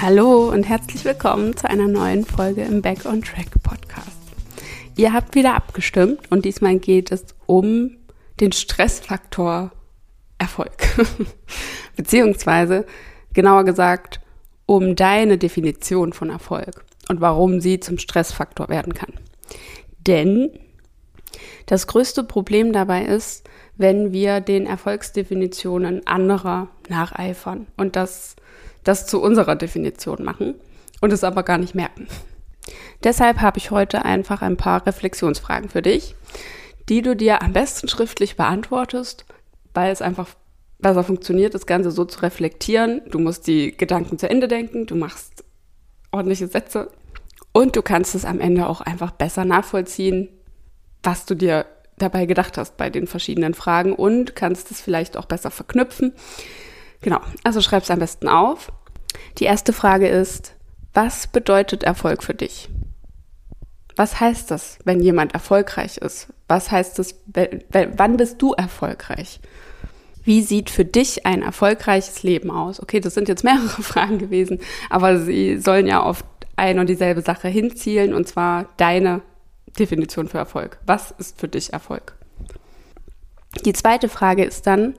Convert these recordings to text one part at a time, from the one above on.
Hallo und herzlich willkommen zu einer neuen Folge im Back on Track Podcast. Ihr habt wieder abgestimmt und diesmal geht es um den Stressfaktor Erfolg. Beziehungsweise, genauer gesagt, um deine Definition von Erfolg und warum sie zum Stressfaktor werden kann. Denn das größte Problem dabei ist, wenn wir den Erfolgsdefinitionen anderer nacheifern und das, das zu unserer Definition machen und es aber gar nicht merken. Deshalb habe ich heute einfach ein paar Reflexionsfragen für dich, die du dir am besten schriftlich beantwortest, weil es einfach besser funktioniert, das Ganze so zu reflektieren. Du musst die Gedanken zu Ende denken, du machst ordentliche Sätze und du kannst es am Ende auch einfach besser nachvollziehen, was du dir dabei gedacht hast bei den verschiedenen Fragen und kannst es vielleicht auch besser verknüpfen. Genau, also schreib es am besten auf. Die erste Frage ist, was bedeutet Erfolg für dich? Was heißt das, wenn jemand erfolgreich ist? Was heißt das, wann bist du erfolgreich? Wie sieht für dich ein erfolgreiches Leben aus? Okay, das sind jetzt mehrere Fragen gewesen, aber sie sollen ja auf ein und dieselbe Sache hinzielen, und zwar deine Definition für Erfolg. Was ist für dich Erfolg? Die zweite Frage ist dann,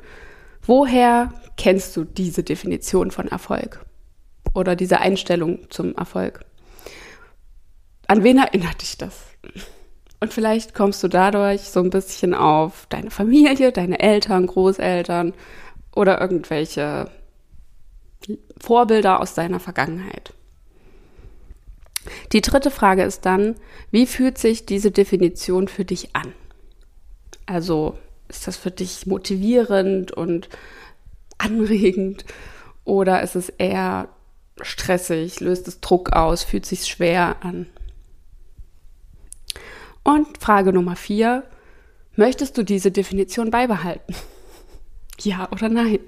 woher kennst du diese Definition von Erfolg oder diese Einstellung zum Erfolg? An wen erinnert dich das? Und vielleicht kommst du dadurch so ein bisschen auf deine Familie, deine Eltern, Großeltern oder irgendwelche Vorbilder aus deiner Vergangenheit. Die dritte Frage ist dann, wie fühlt sich diese Definition für dich an? Also ist das für dich motivierend und anregend oder ist es eher stressig, löst es Druck aus, fühlt sich schwer an? Und Frage Nummer vier, möchtest du diese Definition beibehalten? ja oder nein?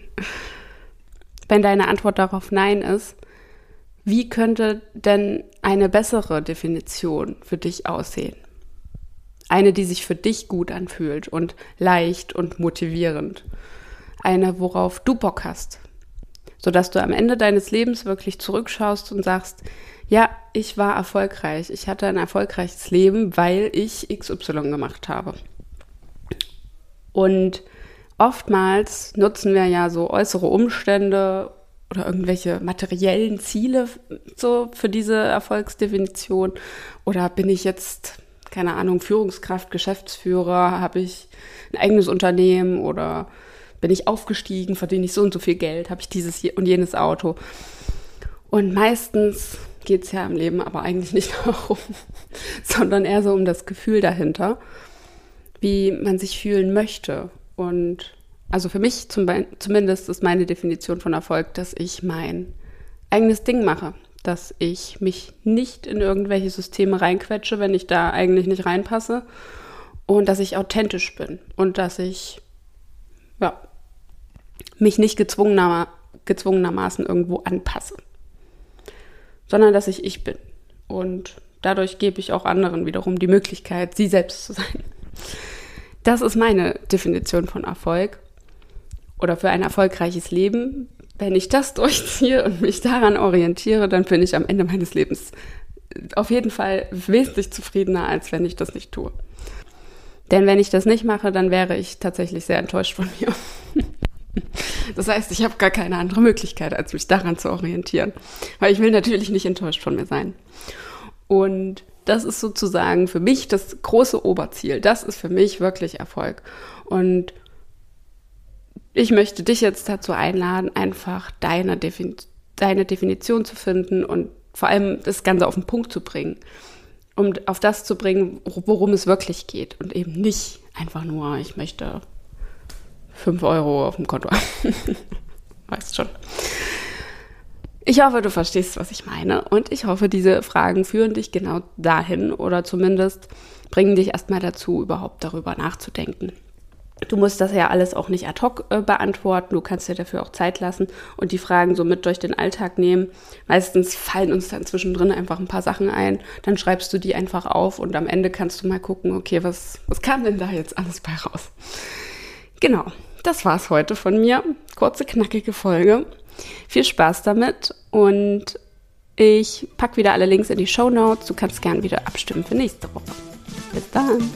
Wenn deine Antwort darauf Nein ist, wie könnte denn eine bessere Definition für dich aussehen? Eine, die sich für dich gut anfühlt und leicht und motivierend. Eine, worauf du Bock hast. Sodass du am Ende deines Lebens wirklich zurückschaust und sagst, ja, ich war erfolgreich. Ich hatte ein erfolgreiches Leben, weil ich XY gemacht habe. Und oftmals nutzen wir ja so äußere Umstände oder irgendwelche materiellen Ziele so für diese Erfolgsdefinition? Oder bin ich jetzt, keine Ahnung, Führungskraft, Geschäftsführer, habe ich ein eigenes Unternehmen oder bin ich aufgestiegen, verdiene ich so und so viel Geld, habe ich dieses und jenes Auto? Und meistens geht es ja im Leben aber eigentlich nicht darum, sondern eher so um das Gefühl dahinter, wie man sich fühlen möchte. Und also für mich zum, zumindest ist meine Definition von Erfolg, dass ich mein eigenes Ding mache, dass ich mich nicht in irgendwelche Systeme reinquetsche, wenn ich da eigentlich nicht reinpasse und dass ich authentisch bin und dass ich ja, mich nicht gezwungener, gezwungenermaßen irgendwo anpasse, sondern dass ich ich bin. Und dadurch gebe ich auch anderen wiederum die Möglichkeit, sie selbst zu sein. Das ist meine Definition von Erfolg oder für ein erfolgreiches Leben, wenn ich das durchziehe und mich daran orientiere, dann bin ich am Ende meines Lebens auf jeden Fall wesentlich zufriedener, als wenn ich das nicht tue. Denn wenn ich das nicht mache, dann wäre ich tatsächlich sehr enttäuscht von mir. Das heißt, ich habe gar keine andere Möglichkeit, als mich daran zu orientieren. Weil ich will natürlich nicht enttäuscht von mir sein. Und das ist sozusagen für mich das große Oberziel. Das ist für mich wirklich Erfolg. Und ich möchte dich jetzt dazu einladen, einfach deine, Defin deine Definition zu finden und vor allem das Ganze auf den Punkt zu bringen. Um auf das zu bringen, worum es wirklich geht und eben nicht einfach nur, ich möchte 5 Euro auf dem Konto weißt schon. Ich hoffe, du verstehst, was ich meine. Und ich hoffe, diese Fragen führen dich genau dahin oder zumindest bringen dich erstmal dazu, überhaupt darüber nachzudenken. Du musst das ja alles auch nicht ad hoc äh, beantworten. Du kannst dir dafür auch Zeit lassen und die Fragen so mit durch den Alltag nehmen. Meistens fallen uns dann zwischendrin einfach ein paar Sachen ein. Dann schreibst du die einfach auf und am Ende kannst du mal gucken, okay, was, was kam denn da jetzt alles bei raus? Genau, das war's heute von mir. Kurze, knackige Folge. Viel Spaß damit und Ich packe wieder alle Links in die Show Notes. Du kannst gerne wieder abstimmen für nächste Woche. Bis dann.